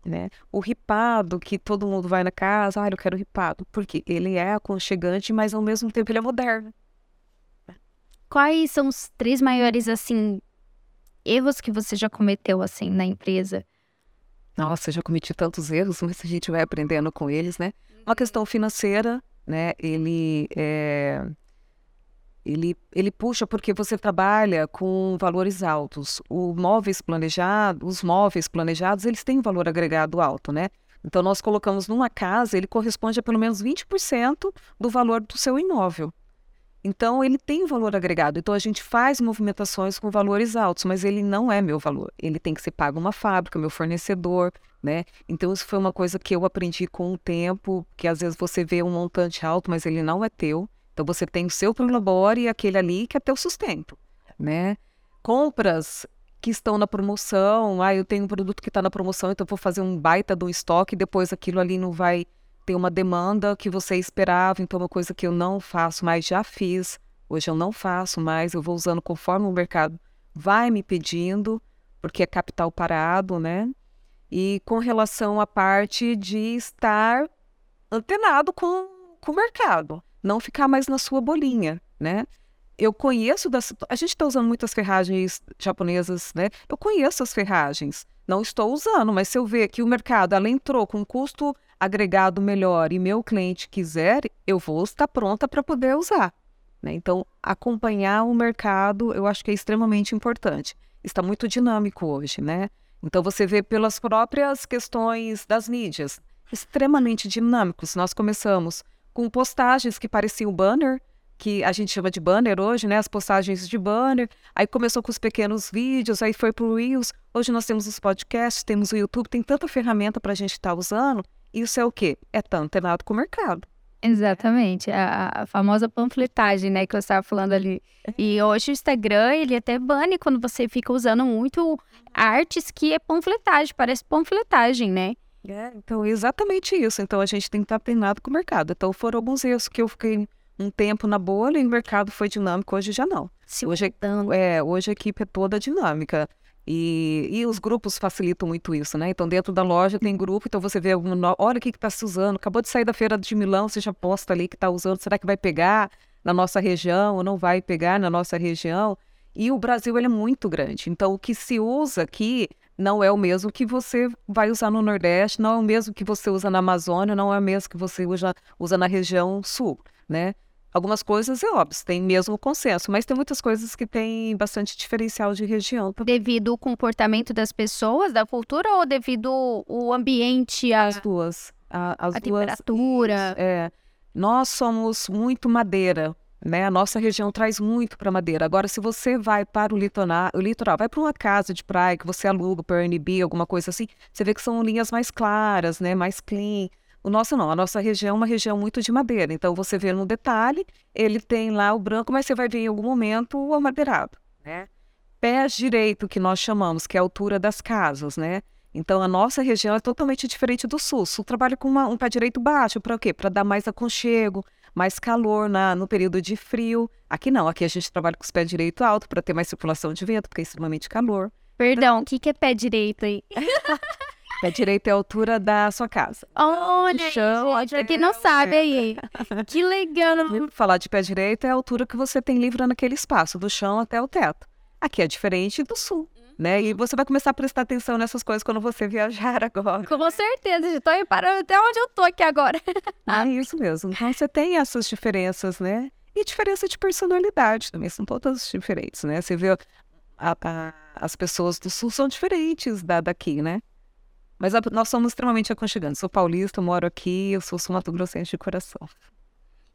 Né? O ripado, que todo mundo vai na casa, ah, eu quero ripado, porque ele é aconchegante, mas ao mesmo tempo ele é moderno. Quais são os três maiores, assim, erros que você já cometeu, assim, na empresa? Nossa, eu já cometi tantos erros, mas a gente vai aprendendo com eles, né? Uma uhum. questão financeira, né? Ele é... Ele, ele puxa porque você trabalha com valores altos. O móveis planejado, os móveis planejados, eles têm valor agregado alto, né? Então, nós colocamos numa casa, ele corresponde a pelo menos 20% do valor do seu imóvel. Então, ele tem valor agregado. Então, a gente faz movimentações com valores altos, mas ele não é meu valor. Ele tem que ser pago uma fábrica, meu fornecedor, né? Então, isso foi uma coisa que eu aprendi com o tempo, que às vezes você vê um montante alto, mas ele não é teu. Então, você tem o seu prolabore e aquele ali que é teu sustento, né? Compras que estão na promoção, ah, eu tenho um produto que está na promoção, então vou fazer um baita do estoque, depois aquilo ali não vai ter uma demanda que você esperava, então uma coisa que eu não faço mais, já fiz, hoje eu não faço mais, eu vou usando conforme o mercado vai me pedindo, porque é capital parado, né? E com relação à parte de estar antenado com, com o mercado, não ficar mais na sua bolinha, né? Eu conheço das. A gente está usando muitas ferragens japonesas, né? Eu conheço as ferragens. Não estou usando, mas se eu ver que o mercado ela entrou com um custo agregado melhor e meu cliente quiser, eu vou estar pronta para poder usar. Né? Então, acompanhar o mercado eu acho que é extremamente importante. Está muito dinâmico hoje, né? Então, você vê pelas próprias questões das mídias, extremamente dinâmicos. Nós começamos com postagens que pareciam banner, que a gente chama de banner hoje, né? As postagens de banner. Aí começou com os pequenos vídeos, aí foi para o Reels. Hoje nós temos os podcasts, temos o YouTube, tem tanta ferramenta para a gente estar tá usando isso é o quê? É antenado com o mercado. Exatamente, a, a, famosa panfletagem, né, que você estava falando ali. É. E hoje o Instagram, ele até bane quando você fica usando muito artes que é panfletagem, parece panfletagem, né? É, então, exatamente isso. Então, a gente tem que estar antenado com o mercado. Então, foram alguns erros que eu fiquei um tempo na bolha e o mercado foi dinâmico, hoje já não. Se hoje, é, hoje a equipe é toda dinâmica. E, e os grupos facilitam muito isso, né? Então, dentro da loja tem grupo, então você vê, olha o que está se usando, acabou de sair da feira de Milão, você já posta ali que está usando, será que vai pegar na nossa região ou não vai pegar na nossa região? E o Brasil ele é muito grande, então o que se usa aqui não é o mesmo que você vai usar no Nordeste, não é o mesmo que você usa na Amazônia, não é o mesmo que você usa, usa na região Sul, né? Algumas coisas, é óbvio, tem mesmo consenso, mas tem muitas coisas que têm bastante diferencial de região. Devido ao comportamento das pessoas, da cultura, ou devido ao ambiente? A... As duas. A, as a duas, temperatura? É. Nós somos muito madeira, né? A nossa região traz muito para madeira. Agora, se você vai para o litoral, o litoral vai para uma casa de praia que você aluga para Airbnb, alguma coisa assim, você vê que são linhas mais claras, né? Mais clean. O nosso não, a nossa região é uma região muito de madeira. Então você vê no detalhe, ele tem lá o branco, mas você vai ver em algum momento o amadeirado, né? Pés direito, que nós chamamos, que é a altura das casas, né? Então a nossa região é totalmente diferente do sul. O sul trabalha com uma, um pé direito baixo, para quê? Para dar mais aconchego, mais calor na, no período de frio. Aqui não, aqui a gente trabalha com os pés direito alto para ter mais circulação de vento, porque é extremamente calor. Perdão, o que, que é pé direito aí? [laughs] Pé direito é a altura da sua casa. Olha, chão, gente, quem não sabe aí. Que legal. Falar de pé direito é a altura que você tem livre naquele espaço, do chão até o teto. Aqui é diferente do sul. Né? E você vai começar a prestar atenção nessas coisas quando você viajar [laughs] agora. Com certeza, tô reparando até onde eu tô aqui agora. [laughs] ah, isso mesmo. Então você tem essas diferenças, né? E diferença de personalidade também, são todas diferentes, né? Você vê a, a, as pessoas do sul são diferentes da daqui, né? Mas a, nós somos extremamente aconchegantes. Sou paulista, moro aqui, eu sou sul-mato-grossense de coração.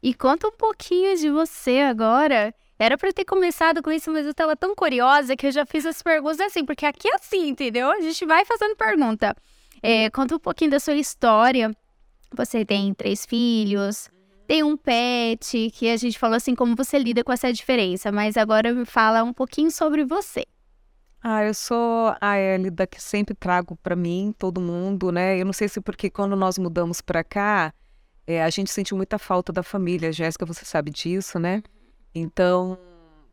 E conta um pouquinho de você agora. Era para ter começado com isso, mas eu estava tão curiosa que eu já fiz as perguntas assim, porque aqui é assim, entendeu? A gente vai fazendo pergunta. É, conta um pouquinho da sua história. Você tem três filhos, tem um pet, que a gente falou assim, como você lida com essa diferença, mas agora me fala um pouquinho sobre você. Ah, eu sou a Elida que sempre trago para mim, todo mundo, né? Eu não sei se porque quando nós mudamos para cá, é, a gente sentiu muita falta da família. Jéssica, você sabe disso, né? Então,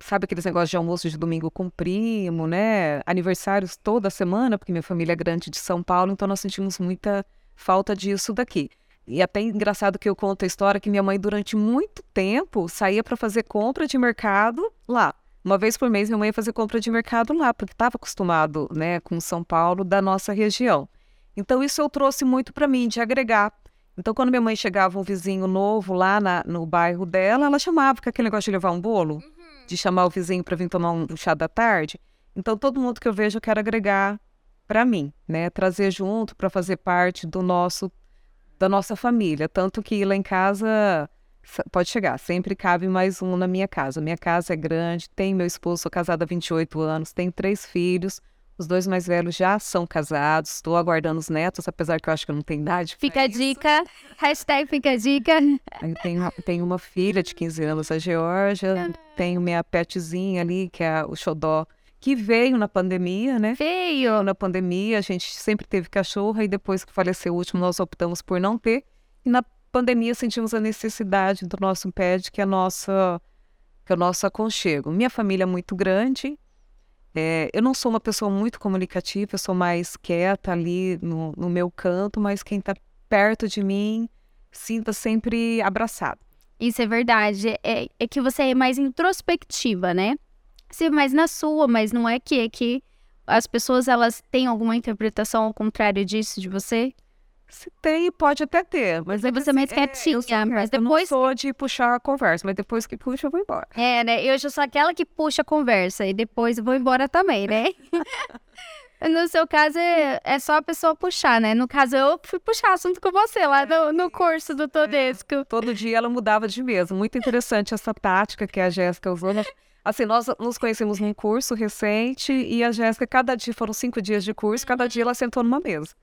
sabe aqueles negócios de almoço de domingo com primo, né? Aniversários toda semana, porque minha família é grande de São Paulo, então nós sentimos muita falta disso daqui. E é até engraçado que eu conto a história que minha mãe, durante muito tempo, saía para fazer compra de mercado lá. Uma vez por mês, minha mãe ia fazer compra de mercado lá, porque estava acostumado né, com São Paulo, da nossa região. Então, isso eu trouxe muito para mim, de agregar. Então, quando minha mãe chegava um vizinho novo lá na, no bairro dela, ela chamava, porque aquele negócio de levar um bolo, uhum. de chamar o vizinho para vir tomar um chá da tarde. Então, todo mundo que eu vejo, eu quero agregar para mim, né? Trazer junto para fazer parte do nosso da nossa família. Tanto que lá em casa pode chegar, sempre cabe mais um na minha casa. Minha casa é grande, tem meu esposo, sou casada há 28 anos, tenho três filhos. Os dois mais velhos já são casados, estou aguardando os netos, apesar que eu acho que eu não tenho idade. Fica a dica, hashtag fica a dica. Eu tenho, tenho uma filha de 15 anos, a Georgia, tenho minha petzinha ali, que é o Xodó, que veio na pandemia, né? Veio! Na pandemia, a gente sempre teve cachorro e depois que faleceu o último, nós optamos por não ter. E na pandemia sentimos a necessidade do nosso pet, que é, nossa, que é o nosso aconchego. Minha família é muito grande. É, eu não sou uma pessoa muito comunicativa, eu sou mais quieta ali no, no meu canto, mas quem está perto de mim sinta sempre abraçado. Isso é verdade. É, é que você é mais introspectiva, né? Sim, mas na sua, mas não é que é que as pessoas elas têm alguma interpretação ao contrário disso de você? Se tem, pode até ter, mas é você mais quietinha, é, mas depois eu não sou de puxar a conversa, mas depois que puxa eu vou embora. É, né? Eu já sou aquela que puxa a conversa e depois eu vou embora também, né? [laughs] no seu caso é, é, só a pessoa puxar, né? No caso eu fui puxar assunto com você lá no, no curso do Todesco. É, todo dia ela mudava de mesa. Muito interessante essa tática que a Jéssica usou. Assim, nós nos conhecemos num curso recente e a Jéssica, cada dia, foram cinco dias de curso, cada dia ela sentou numa mesa.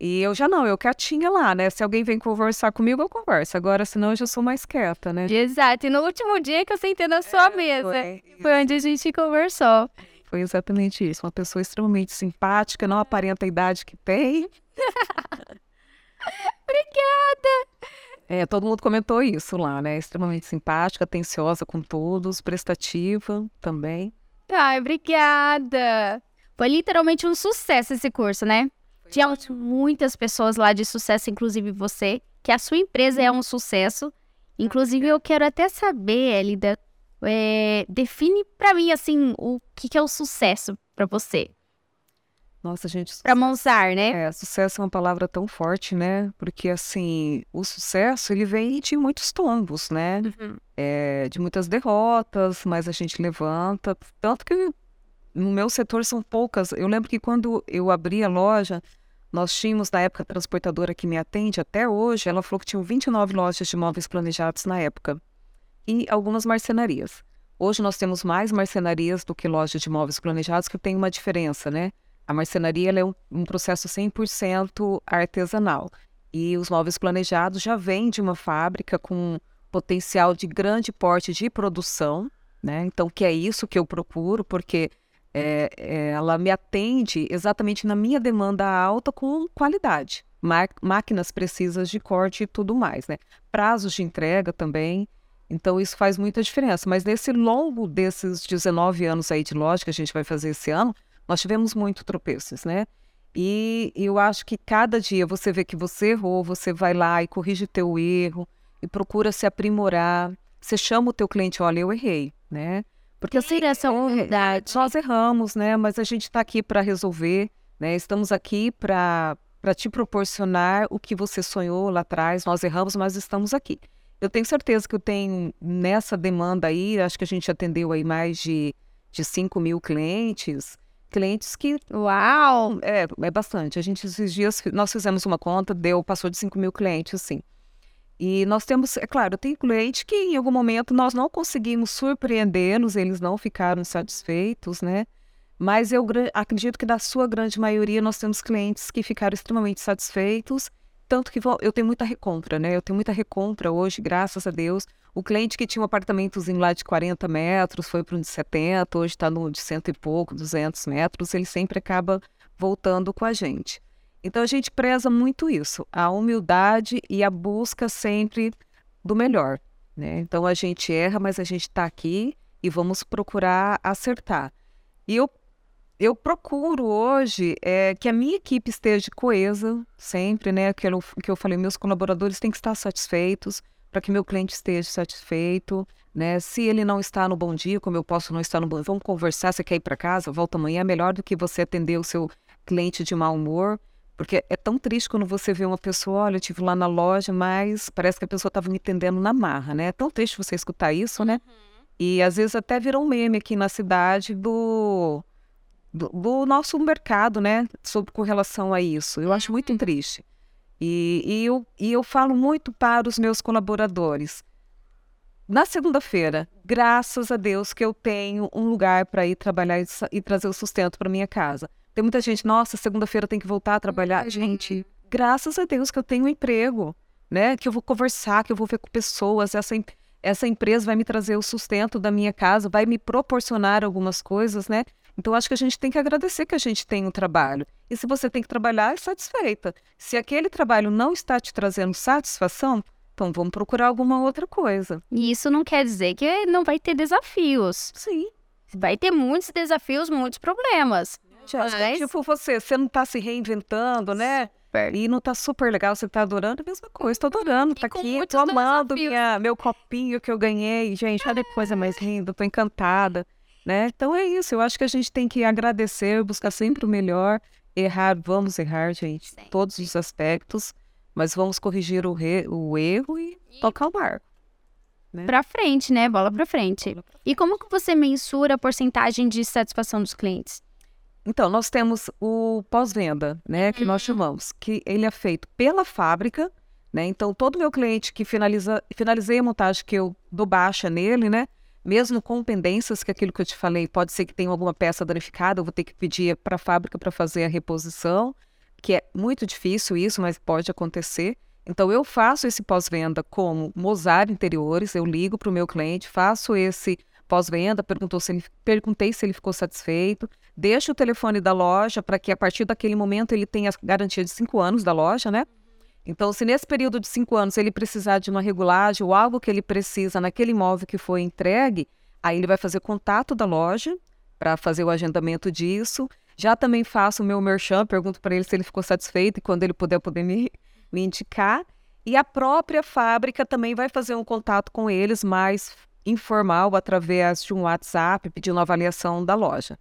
E eu já não, eu quietinha lá, né? Se alguém vem conversar comigo, eu converso. Agora, senão, eu já sou mais quieta, né? Exato. E no último dia que eu sentei na sua é, mesa, foi, foi onde a gente conversou. Foi exatamente isso. Uma pessoa extremamente simpática, não aparenta a idade que tem. [laughs] Obrigada! É, todo mundo comentou isso lá, né? Extremamente simpática, atenciosa com todos, prestativa também. Ai, obrigada! Foi literalmente um sucesso esse curso, né? Ótimo. muitas pessoas lá de sucesso, inclusive você, que a sua empresa é um sucesso. Inclusive, eu quero até saber, Elida, é, define para mim, assim, o que, que é o sucesso para você. Nossa, gente. Para Monsar, né? É, sucesso é uma palavra tão forte, né? Porque, assim, o sucesso, ele vem de muitos tombos, né? Uhum. É, de muitas derrotas, mas a gente levanta. Tanto que no meu setor são poucas. Eu lembro que quando eu abri a loja, nós tínhamos, na época, a transportadora que me atende até hoje, ela falou que tinham 29 lojas de móveis planejados na época. E algumas marcenarias. Hoje nós temos mais marcenarias do que lojas de móveis planejados, que tem uma diferença, né? A marcenaria é um, um processo 100% artesanal. E os móveis planejados já vêm de uma fábrica com potencial de grande porte de produção, né? Então, que é isso que eu procuro, porque é, é, ela me atende exatamente na minha demanda alta com qualidade. máquinas precisas de corte e tudo mais, né? Prazos de entrega também. Então, isso faz muita diferença. Mas nesse longo desses 19 anos aí de loja que a gente vai fazer esse ano, nós tivemos muito tropeços, né? E eu acho que cada dia você vê que você errou, você vai lá e corrige teu erro e procura se aprimorar. Você chama o teu cliente, olha, eu errei, né? Porque assim, essa unidade. Nós erramos, né? Mas a gente está aqui para resolver, né? Estamos aqui para para te proporcionar o que você sonhou lá atrás. Nós erramos, mas estamos aqui. Eu tenho certeza que eu tenho nessa demanda aí, acho que a gente atendeu aí mais de, de 5 mil clientes clientes que, uau, é, é bastante. A gente, esses dias, nós fizemos uma conta, deu, passou de 5 mil clientes, sim. E nós temos, é claro, tem cliente que em algum momento nós não conseguimos surpreendê-los, eles não ficaram satisfeitos, né? Mas eu acredito que da sua grande maioria nós temos clientes que ficaram extremamente satisfeitos tanto que eu tenho muita recompra, né? Eu tenho muita recompra hoje, graças a Deus. O cliente que tinha um apartamentozinho lá de 40 metros foi para um de 70, hoje está no de cento e pouco, 200 metros, ele sempre acaba voltando com a gente. Então a gente preza muito isso, a humildade e a busca sempre do melhor. Né? Então a gente erra, mas a gente está aqui e vamos procurar acertar. E eu, eu procuro hoje é, que a minha equipe esteja coesa sempre, né? Aquilo que eu falei, meus colaboradores têm que estar satisfeitos para que meu cliente esteja satisfeito, né? Se ele não está no bom dia, como eu posso não estar no bom dia, vamos conversar, você quer ir para casa, volta amanhã, é melhor do que você atender o seu cliente de mau humor. Porque é tão triste quando você vê uma pessoa, olha, eu estive lá na loja, mas parece que a pessoa estava me entendendo na marra, né? É tão triste você escutar isso, né? Uhum. E às vezes até virou um meme aqui na cidade do, do, do, nosso mercado, né? Sobre com relação a isso. Eu acho muito uhum. triste. E, e, eu, e eu falo muito para os meus colaboradores. Na segunda-feira, graças a Deus que eu tenho um lugar para ir trabalhar e, e trazer o sustento para minha casa. Tem muita gente, nossa, segunda-feira tem que voltar a trabalhar. Uhum. Gente, graças a Deus que eu tenho um emprego, né? Que eu vou conversar, que eu vou ver com pessoas. Essa, essa empresa vai me trazer o sustento da minha casa, vai me proporcionar algumas coisas, né? Então, acho que a gente tem que agradecer que a gente tem um trabalho. E se você tem que trabalhar, é satisfeita. Se aquele trabalho não está te trazendo satisfação, então vamos procurar alguma outra coisa. E isso não quer dizer que não vai ter desafios. Sim. Vai ter muitos desafios, muitos problemas. Mas... Tipo você, você não está se reinventando, né? Super. E não está super legal, você está adorando a mesma coisa. Estou adorando, tá aqui, tô amando minha, meu copinho que eu ganhei. Gente, olha que coisa mais linda, tô encantada, né? Então é isso, eu acho que a gente tem que agradecer, buscar sempre o melhor. Errar, vamos errar, gente, Sim. todos os aspectos, mas vamos corrigir o, re, o erro e, e... tocar o barco. Né? Para frente, né? Bola frente. frente. E como que você mensura a porcentagem de satisfação dos clientes? Então, nós temos o pós-venda, né, que uhum. nós chamamos, que ele é feito pela fábrica, né? Então, todo meu cliente que finaliza, finalizei a montagem que eu dou baixa nele, né? Mesmo com pendências, que é aquilo que eu te falei, pode ser que tenha alguma peça danificada, eu vou ter que pedir para a fábrica para fazer a reposição, que é muito difícil isso, mas pode acontecer. Então, eu faço esse pós-venda como Mozart Interiores, eu ligo para o meu cliente, faço esse pós-venda, se ele, perguntei se ele ficou satisfeito, deixo o telefone da loja para que a partir daquele momento ele tenha a garantia de cinco anos da loja, né? Então, se nesse período de cinco anos ele precisar de uma regulagem ou algo que ele precisa naquele imóvel que foi entregue, aí ele vai fazer contato da loja para fazer o agendamento disso. Já também faço o meu merchan, pergunto para ele se ele ficou satisfeito e quando ele puder poder me, [laughs] me indicar. E a própria fábrica também vai fazer um contato com eles mais informal através de um WhatsApp pedindo avaliação da loja.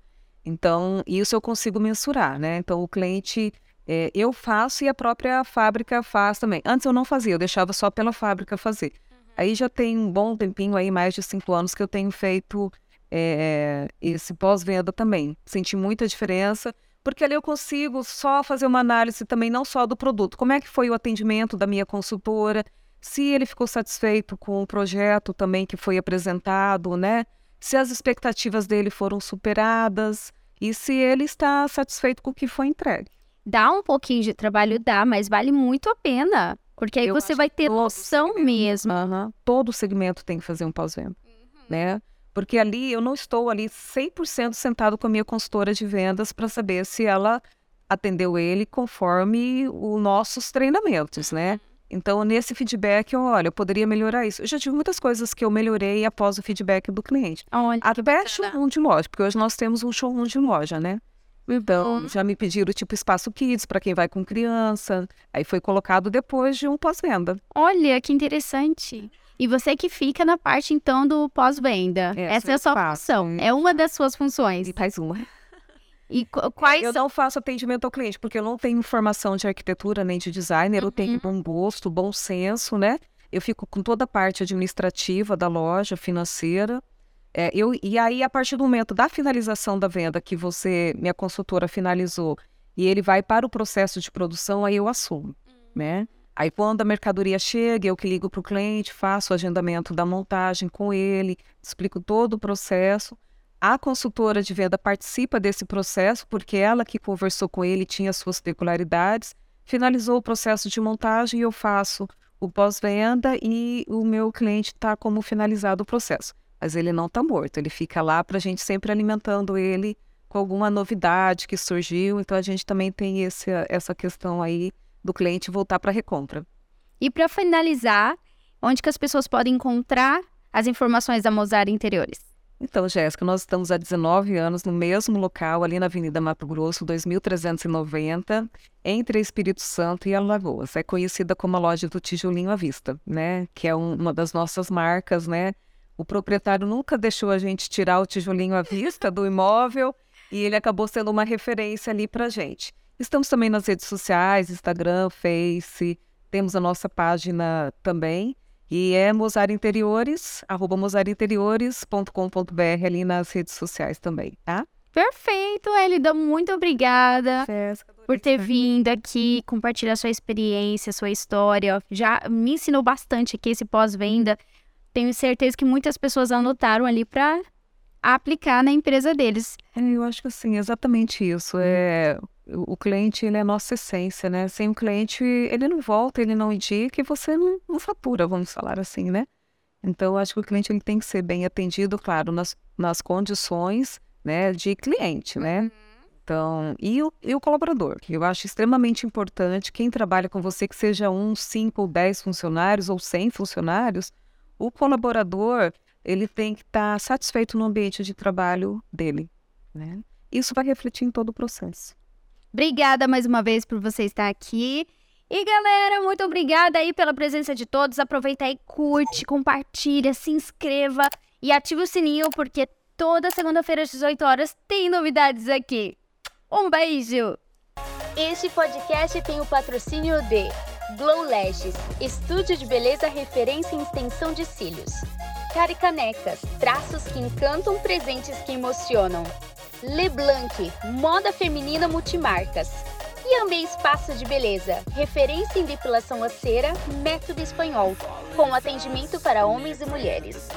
Então, isso eu consigo mensurar, né? Então, o cliente, é, eu faço e a própria fábrica faz também. Antes eu não fazia, eu deixava só pela fábrica fazer. Uhum. Aí já tem um bom tempinho aí, mais de cinco anos, que eu tenho feito é, esse pós-venda também. Senti muita diferença, porque ali eu consigo só fazer uma análise também, não só do produto. Como é que foi o atendimento da minha consultora? se ele ficou satisfeito com o projeto também que foi apresentado, né? Se as expectativas dele foram superadas e se ele está satisfeito com o que foi entregue. Dá um pouquinho de trabalho, dá, mas vale muito a pena. Porque aí Eu você vai ter noção mesmo. Uhum, todo segmento tem que fazer um pós-venda, uhum. né? Porque ali eu não estou ali 100% sentado com a minha consultora de vendas para saber se ela atendeu ele conforme os nossos treinamentos, né? Então, nesse feedback, eu, olha, eu poderia melhorar isso. Eu já tive muitas coisas que eu melhorei após o feedback do cliente. Olha, Até showroom de loja, porque hoje nós temos um showroom de loja, né? Então, uhum. já me pediram tipo espaço kids para quem vai com criança. Aí foi colocado depois de um pós-venda. Olha, que interessante. E você que fica na parte, então, do pós-venda. Essa, Essa é a sua faço. função. É uma das suas funções. E faz uma. E quais... Eu não faço atendimento ao cliente, porque eu não tenho formação de arquitetura nem de designer, uhum. eu tenho uhum. bom gosto, bom senso, né? Eu fico com toda a parte administrativa da loja, financeira. É, eu, e aí, a partir do momento da finalização da venda, que você, minha consultora, finalizou, e ele vai para o processo de produção, aí eu assumo, uhum. né? Aí, quando a mercadoria chega, eu que ligo para o cliente, faço o agendamento da montagem com ele, explico todo o processo. A consultora de venda participa desse processo porque ela que conversou com ele tinha suas peculiaridades, finalizou o processo de montagem, eu faço o pós-venda e o meu cliente está como finalizado o processo. Mas ele não está morto, ele fica lá para a gente sempre alimentando ele com alguma novidade que surgiu. Então a gente também tem esse, essa questão aí do cliente voltar para a recompra. E para finalizar, onde que as pessoas podem encontrar as informações da Mozart Interiores? Então, Jéssica, nós estamos há 19 anos no mesmo local, ali na Avenida Mato Grosso, 2390, entre Espírito Santo e Alagoas. É conhecida como a loja do Tijolinho à Vista, né? Que é um, uma das nossas marcas, né? O proprietário nunca deixou a gente tirar o tijolinho à vista do imóvel e ele acabou sendo uma referência ali para gente. Estamos também nas redes sociais, Instagram, Face, temos a nossa página também. E é Mozart Interiores, arroba mozarinteriores.com.br ali nas redes sociais também, tá? Perfeito, Elida. Muito obrigada por ter vindo aqui, compartilhar sua experiência, sua história. Já me ensinou bastante aqui esse pós-venda. Tenho certeza que muitas pessoas anotaram ali para aplicar na empresa deles. É, eu acho que assim, exatamente isso. É o cliente ele é a nossa essência, né? Sem o cliente, ele não volta, ele não indica e você não, não fatura, vamos falar assim, né? Então, acho que o cliente ele tem que ser bem atendido, claro, nas, nas condições né, de cliente, né? Uhum. Então, e o, e o colaborador, eu acho extremamente importante, quem trabalha com você, que seja um, cinco ou dez funcionários ou cem funcionários, o colaborador, ele tem que estar tá satisfeito no ambiente de trabalho dele, né? Isso vai refletir em todo o processo. Obrigada mais uma vez por você estar aqui. E galera, muito obrigada aí pela presença de todos. Aproveita aí, curte, compartilha, se inscreva e ative o sininho porque toda segunda-feira às 18 horas tem novidades aqui. Um beijo. Este podcast tem o patrocínio de Glow Lashes, estúdio de beleza referência em extensão de cílios. Caricanecas, traços que encantam, presentes que emocionam. Leblanc, moda feminina multimarcas. E Amei Espaço de Beleza, referência em depilação a cera, método espanhol, com atendimento para homens e mulheres.